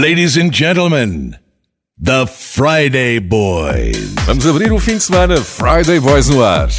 Ladies and gentlemen, The Friday Boys. Vamos abrir o fim de semana Friday Boys no ar.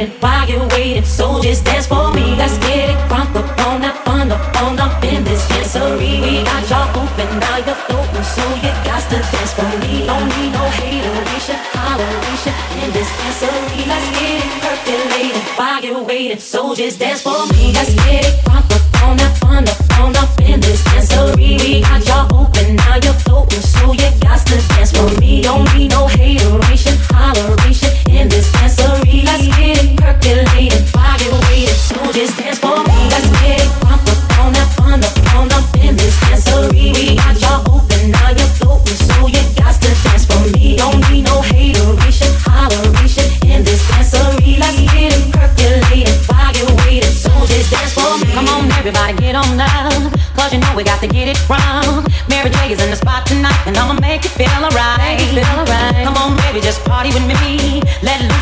waiting? Why you waiting? So just dance for me. Let's get it crunk up on that fun up on up in this dancery. We got y'all open, now you're floating, so you got to dance for me. Don't need no hateration, holleration in this dancery. Let's get it percolating. Why you waiting? So just dance for me. Let's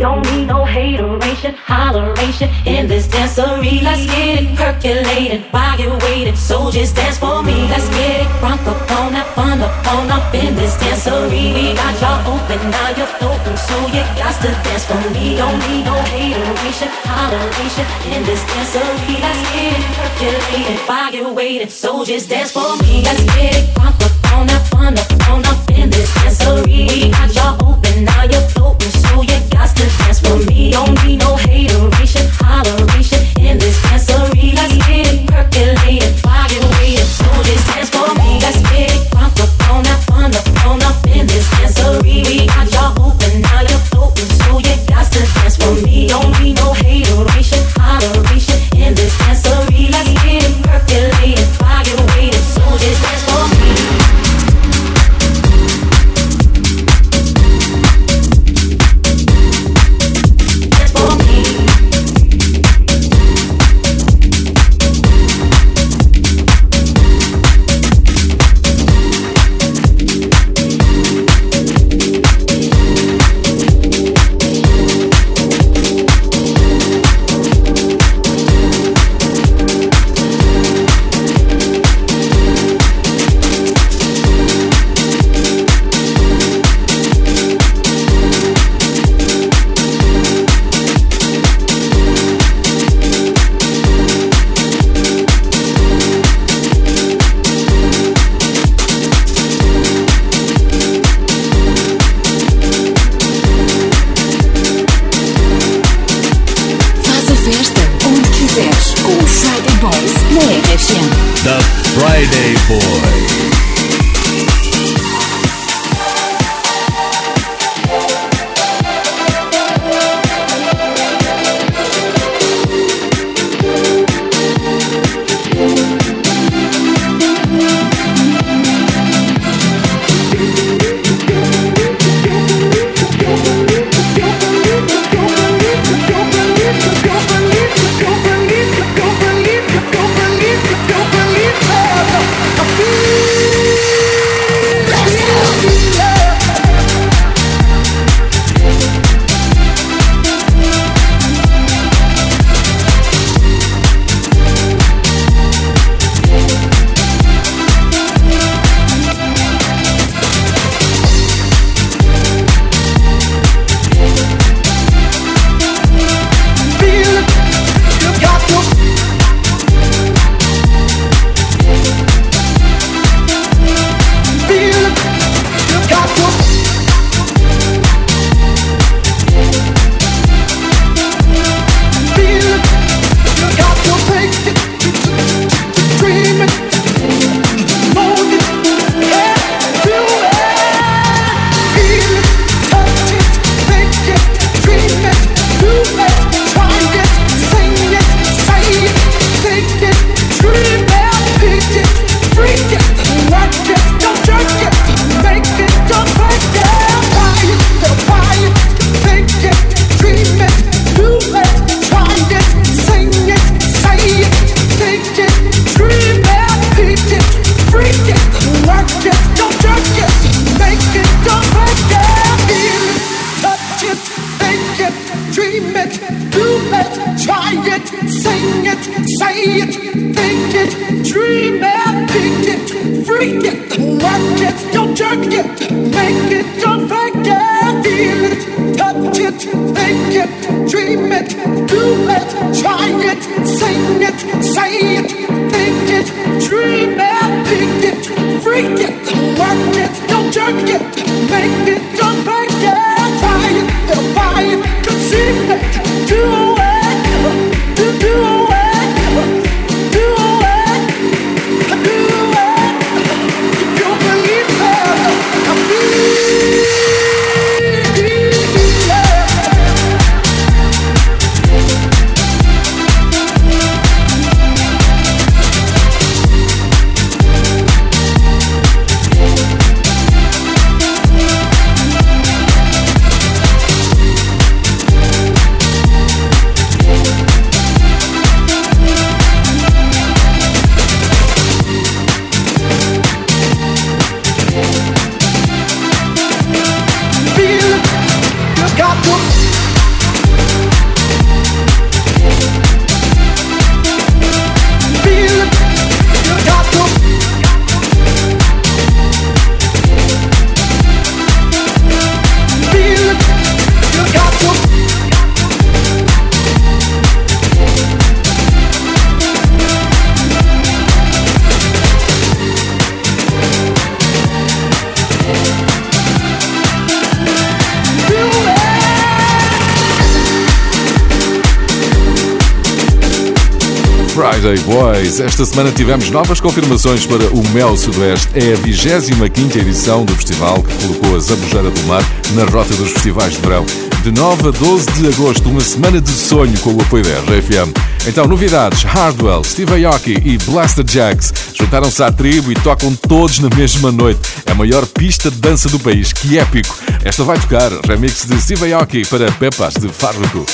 don't need no hateration, holleration in this dancery. Let's get it percolated, while you waiting, so just dance for me. Let's get it crunk up on that fun up on up in this dancery. We got y'all open, now you're open, so you got to dance for me. Don't need no hateration, holleration in this dancery. Let's get it percolated, while you waiting, so just dance for me. Let's get it crunk up on up on up in this dancery. We got y'all open, now you're dream it, think it, freak it, work it, don't jerk it, make it. Friday Boys. Esta semana tivemos novas confirmações para o Mel Sudoeste. É a 25 edição do festival que colocou a Zambujeira do Mar na rota dos festivais de verão. De 9 a 12 de agosto, uma semana de sonho com o apoio da RFM. Então, novidades: Hardwell, Steve Aoki e Blaster Jacks juntaram-se à tribo e tocam todos na mesma noite. É a maior pista de dança do país. Que épico! Esta vai tocar remix de Steve Aoki para Pepas de Farruko.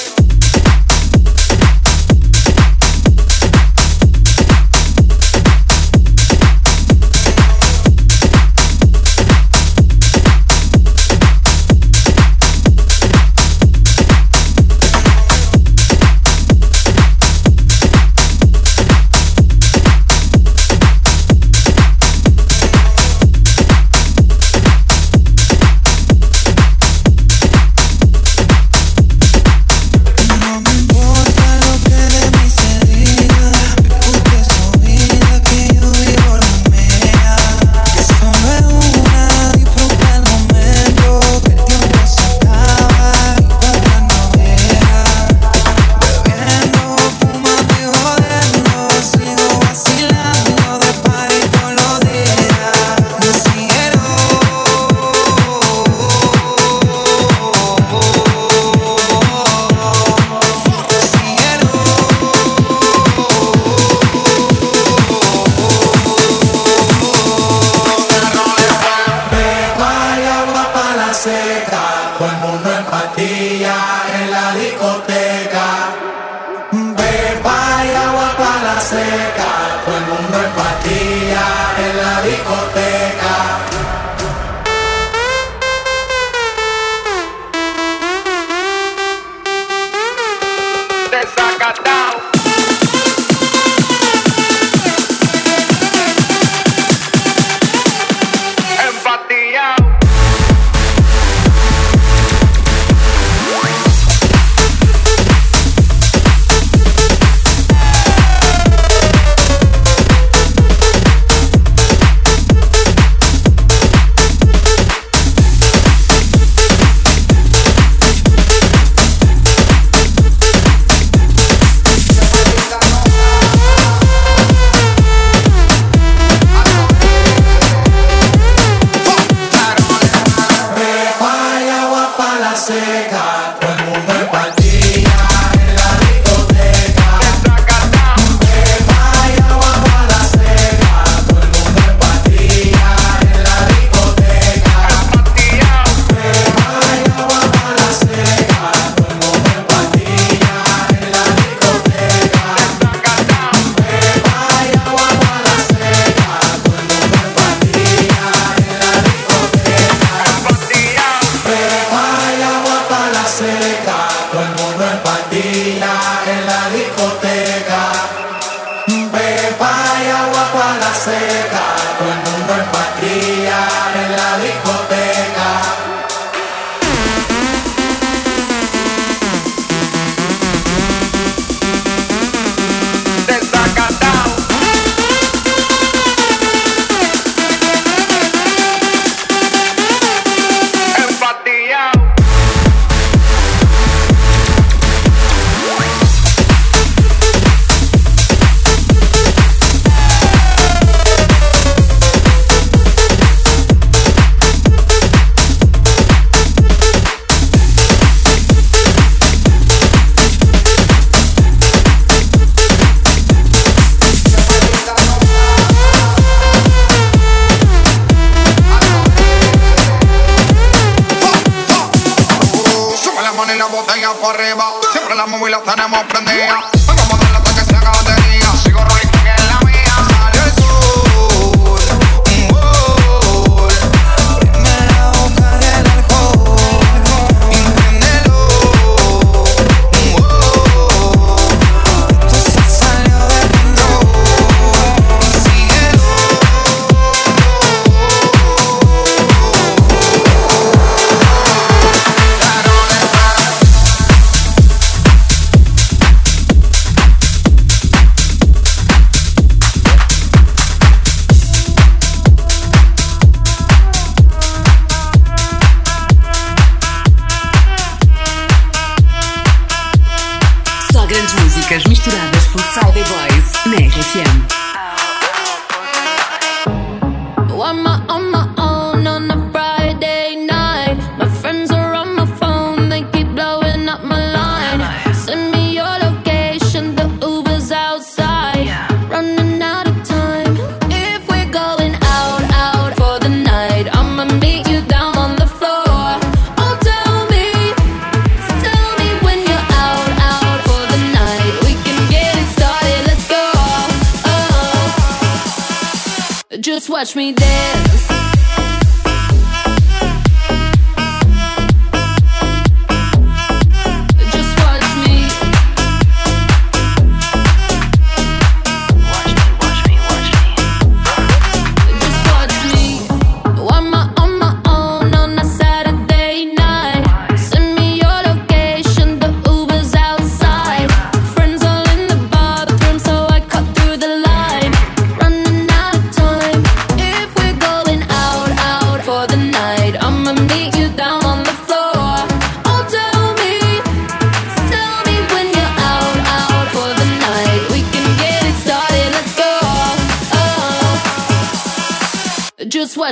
sepa agua para la seca, todo el mundo en patria. Grandes músicas misturadas por Friday Boys na RFM. Watch me dance.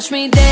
Watch me dance.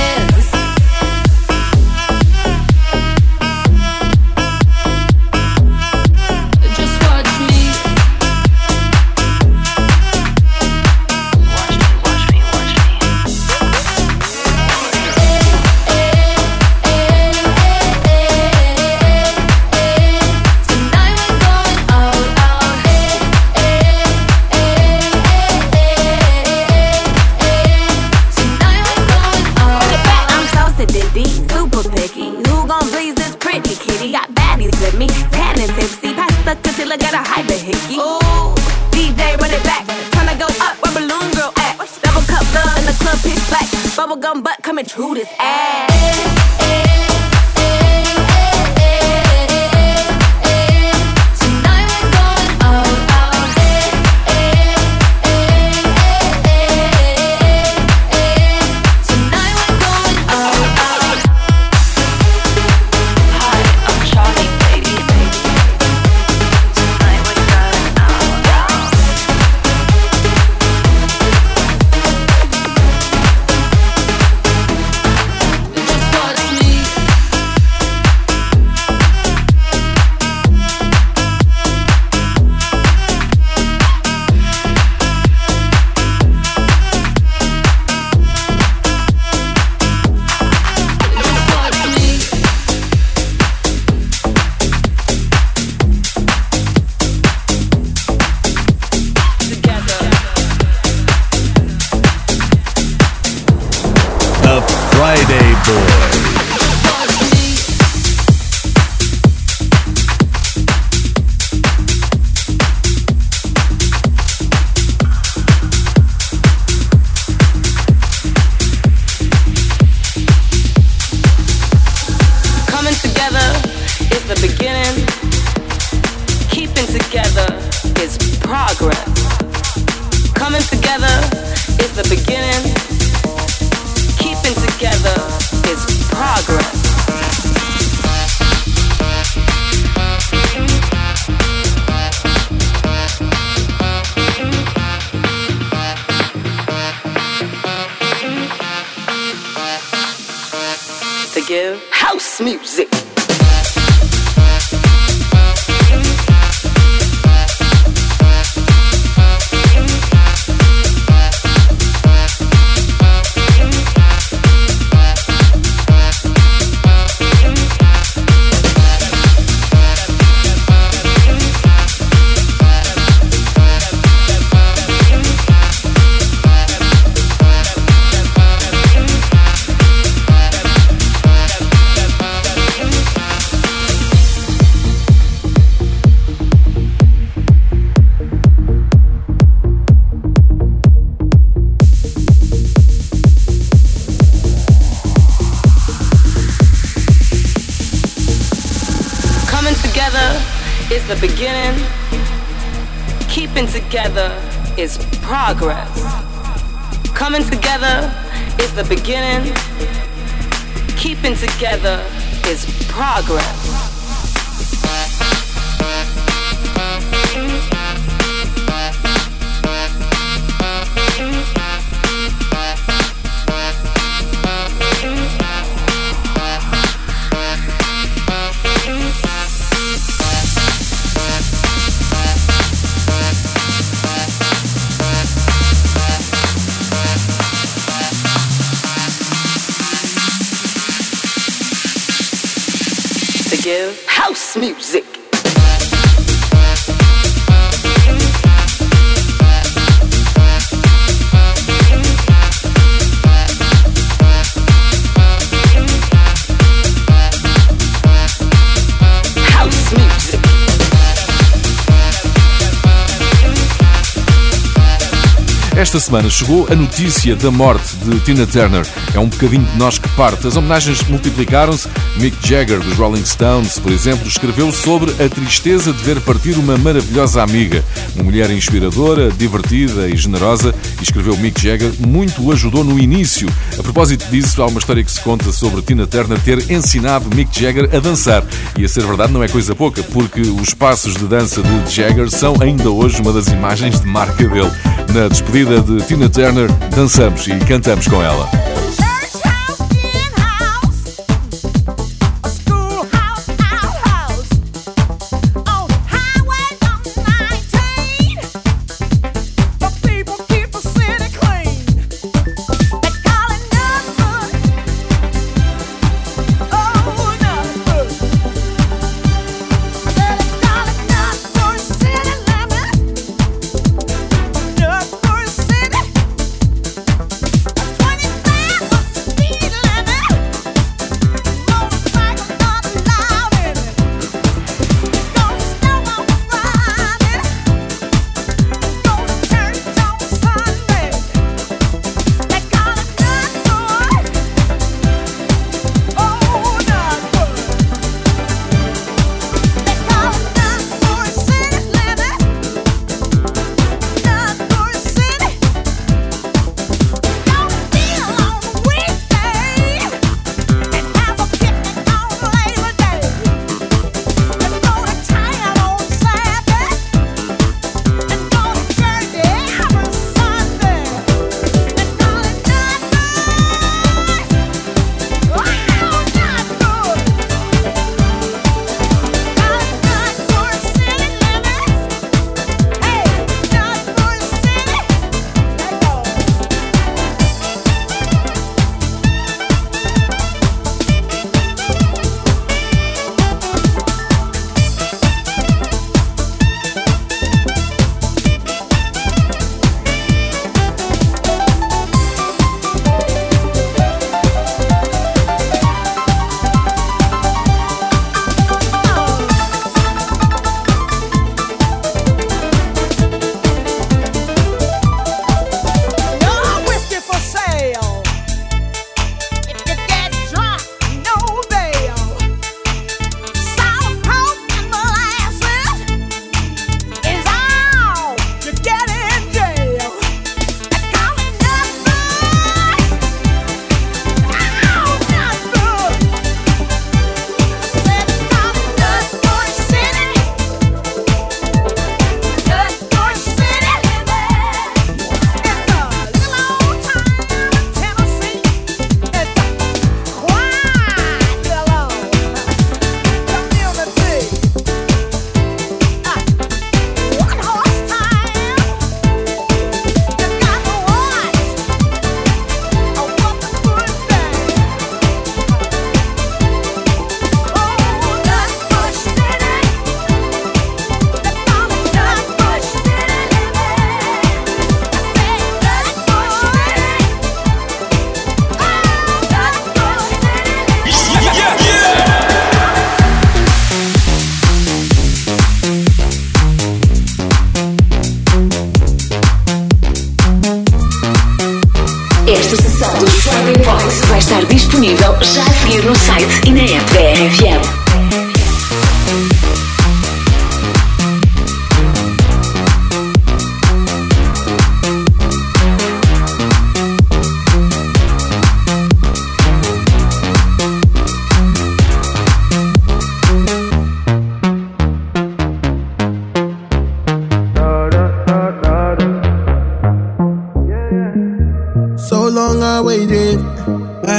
Esta semana chegou a notícia da morte de Tina Turner. É um bocadinho de nós que parte. As homenagens multiplicaram-se. Mick Jagger, dos Rolling Stones, por exemplo, escreveu sobre a tristeza de ver partir uma maravilhosa amiga. Uma mulher inspiradora, divertida e generosa. Escreveu Mick Jagger, muito o ajudou no início. A propósito disso, há uma história que se conta sobre Tina Turner ter ensinado Mick Jagger a dançar. E a ser verdade, não é coisa pouca, porque os passos de dança de Jagger são ainda hoje uma das imagens de marca dele. Na despedida de Tina Turner, dançamos e cantamos com ela.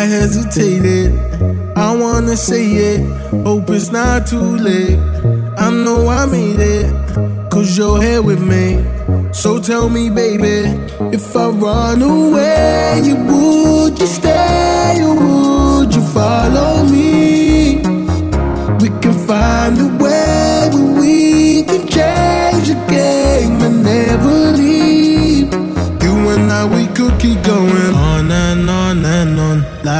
I hesitated. I wanna say it, hope it's not too late. I know I made it, cause you're here with me. So tell me, baby, if I run away, you would you stay or would you follow me? We can find a way where we can change the game and never leave. You and I, we could keep going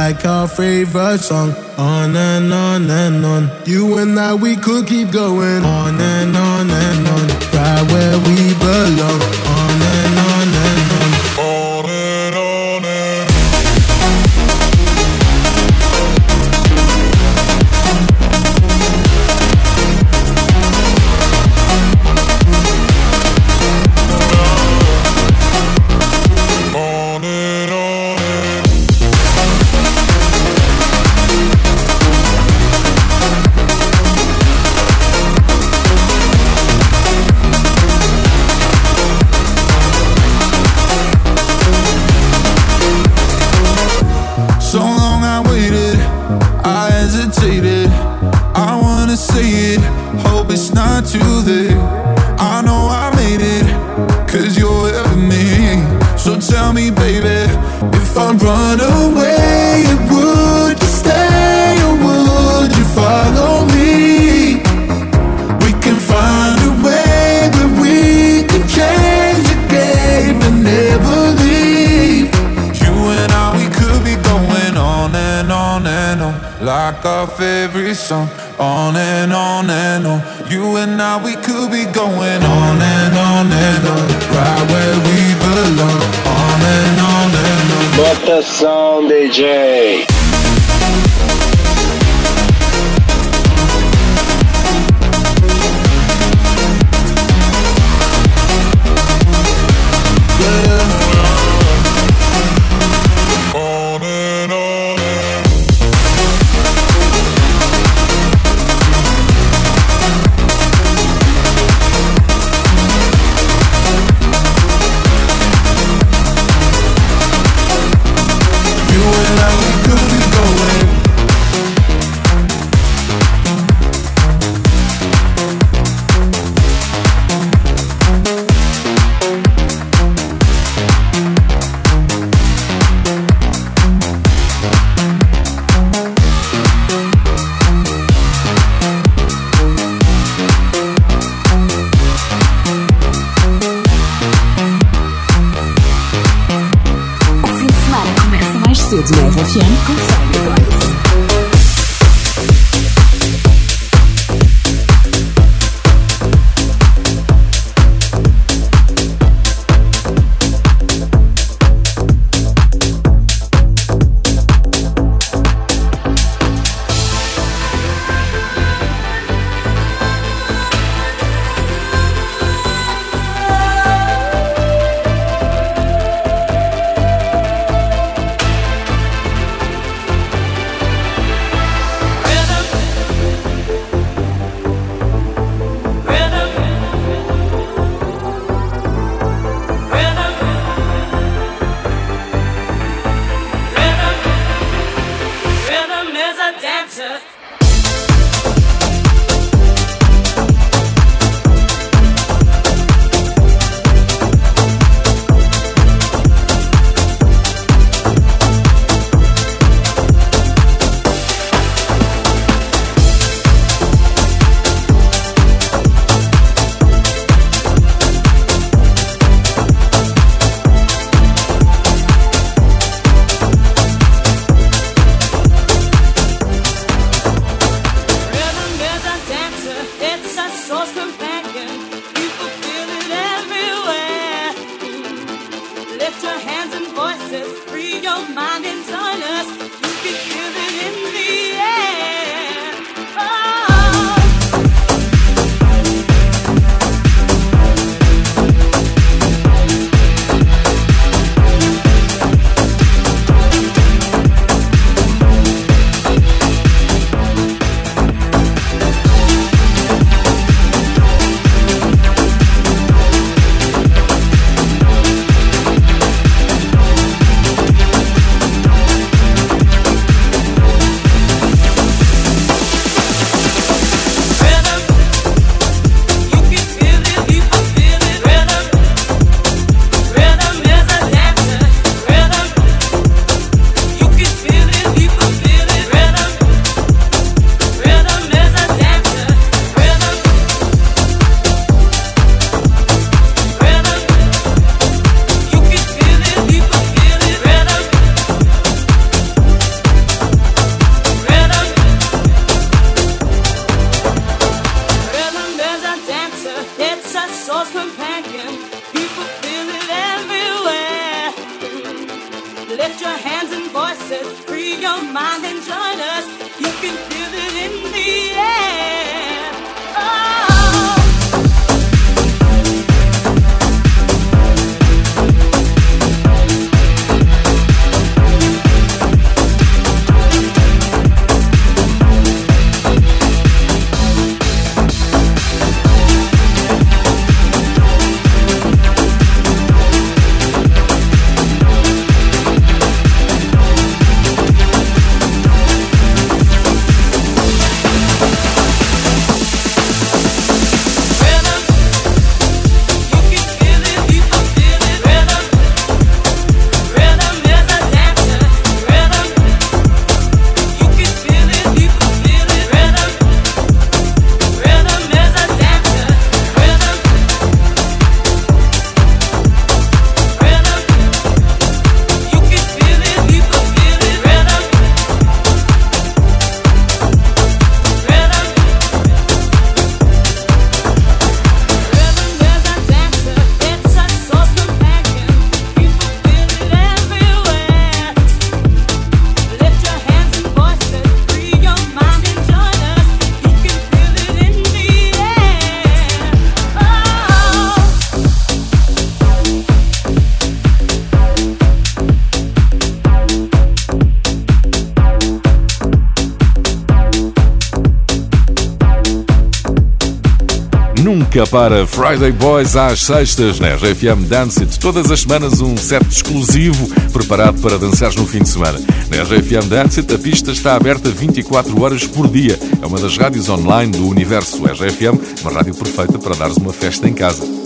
like our favorite song. On and on and on. You and I, we could keep going on and on and on. Right where we belong. threesome On and on and on. You and I, we could be going On and on and on. Right where we belong On and on and on. Bota som, DJ Para Friday Boys às sextas na RFM Dance It. Todas as semanas um set exclusivo preparado para dançares no fim de semana. Na RFM Dance It a pista está aberta 24 horas por dia. É uma das rádios online do universo RFM, uma rádio perfeita para dares uma festa em casa.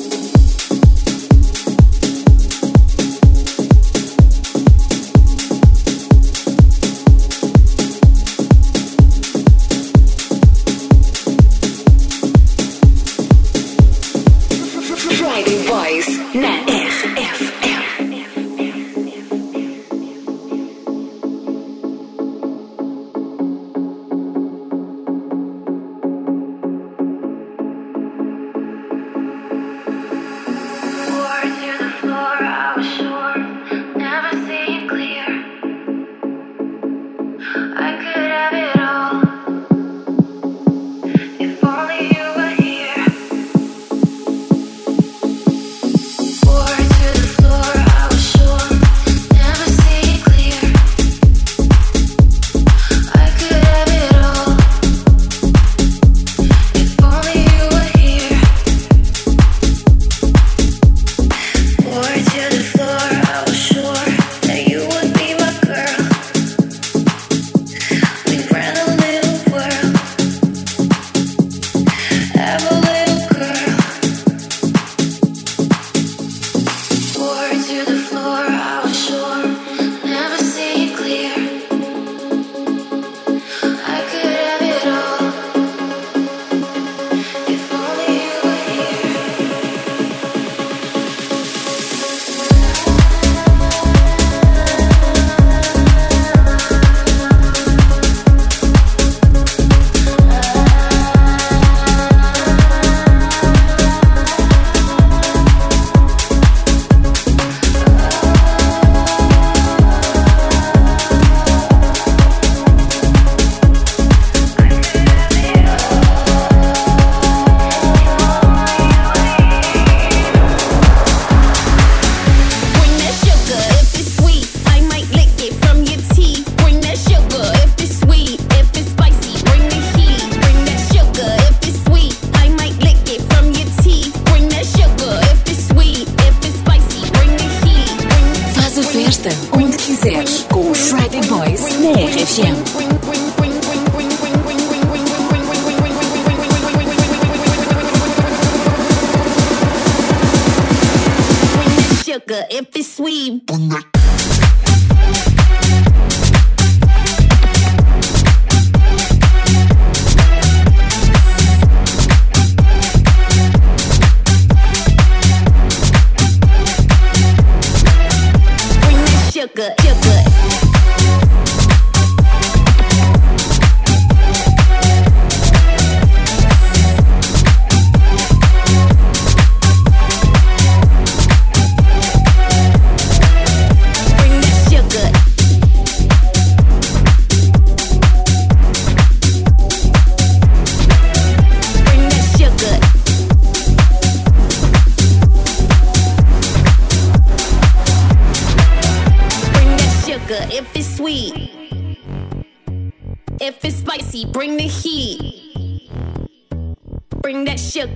Sweet. Bring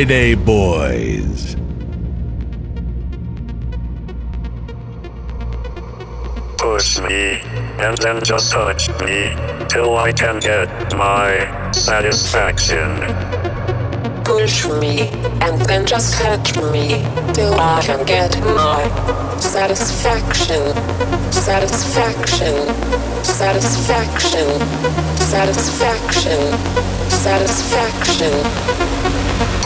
Fridayboyz. Push me, and then just touch me, till I can get my satisfaction. Push me, and then just touch me, till I can get my satisfaction. Satisfaction. Satisfaction. Satisfaction. Satisfaction.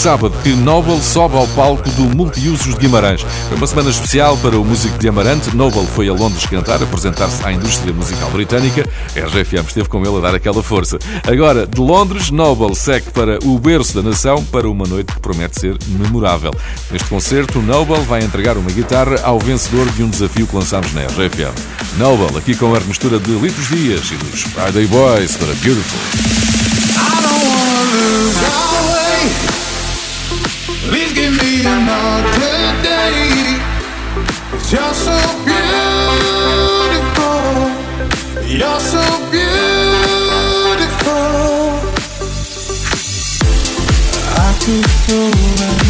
sábado que Noble sobe ao palco do Multiusos de Guimarães. Foi uma semana especial para o músico de Amarante. Noble foi a Londres cantar, apresentar-se à indústria musical britânica. A RGFM esteve com ele a dar aquela força. Agora, de Londres, Noble segue para o berço da nação para uma noite que promete ser memorável. Neste concerto, Noble vai entregar uma guitarra ao vencedor de um desafio que lançámos na RGFM. Noble, aqui com a mistura de Litos Dias e dos Friday Boys para Beautiful. I don't wanna lose Please give me another day. You're so beautiful. You're so beautiful. I could go around.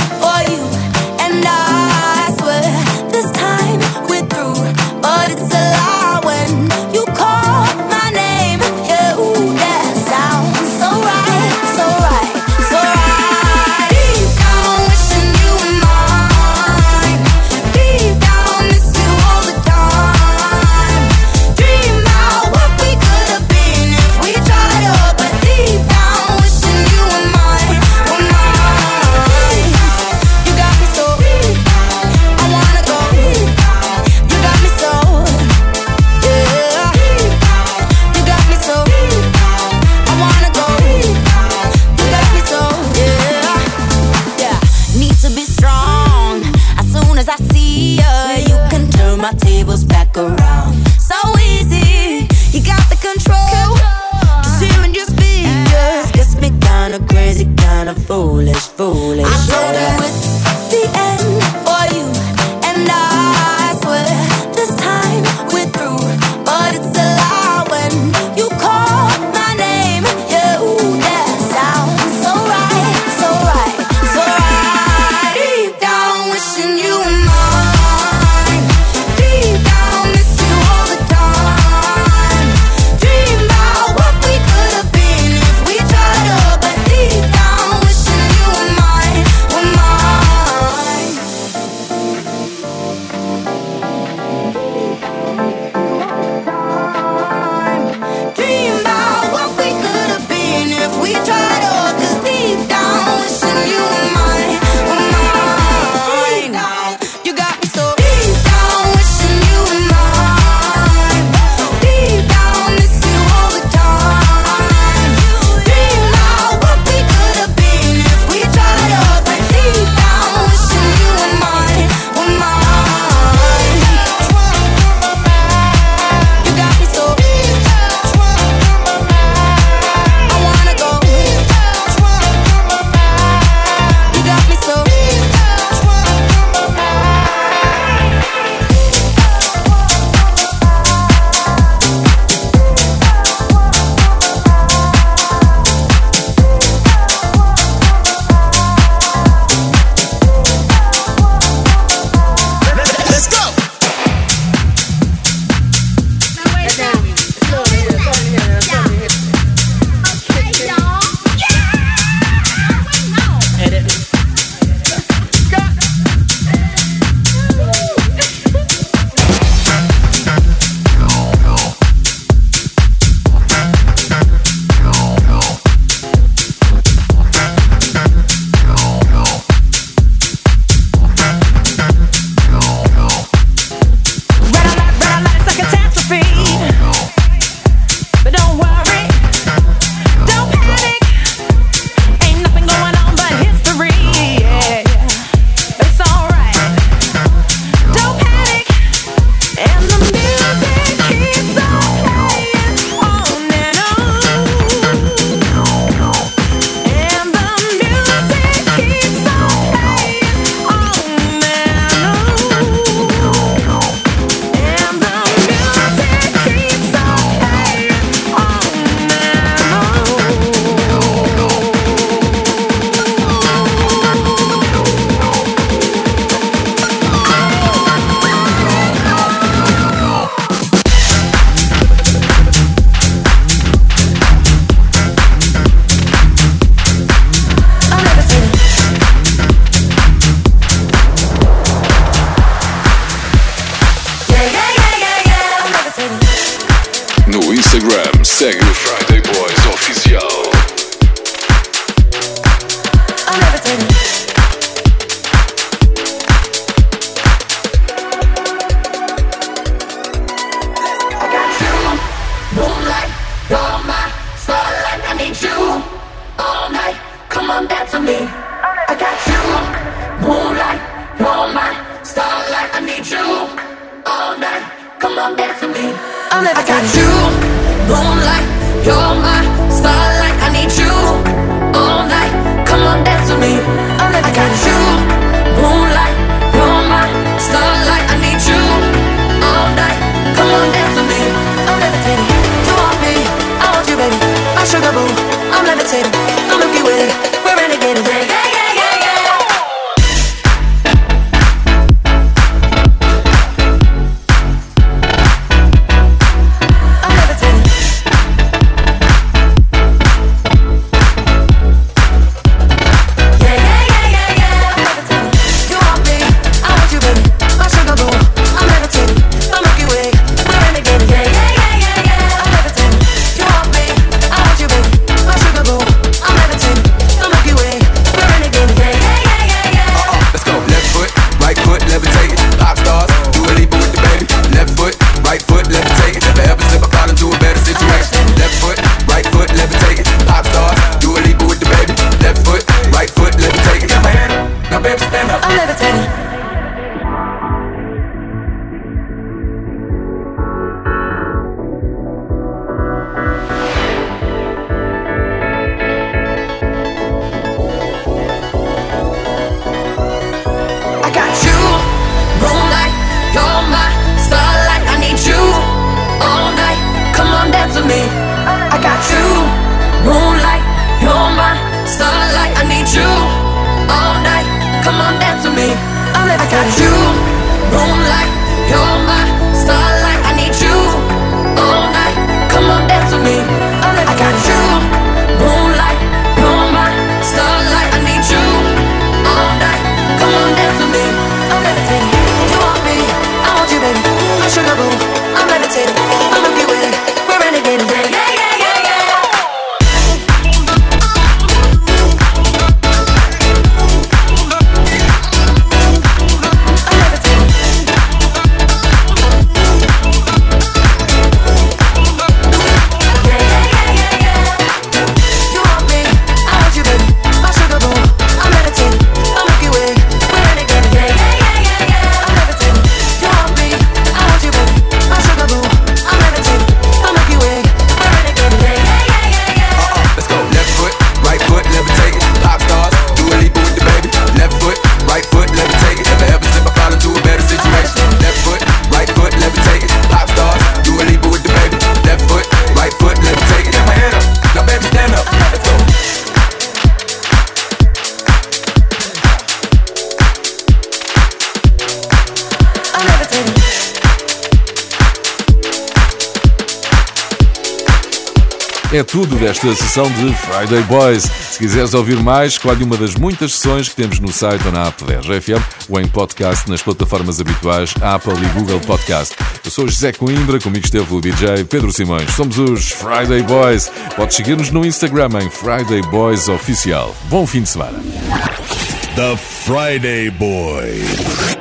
Desta sessão de Friday Boys. Se quiseres ouvir mais, escolhe uma das muitas sessões que temos no site ou na app da RFM ou em podcast nas plataformas habituais Apple e Google Podcast. Eu sou José Coimbra, comigo esteve o DJ Pedro Simões. Somos os Friday Boys. Podes seguir-nos no Instagram em Friday Boys Oficial. Bom fim de semana. The Friday Boys.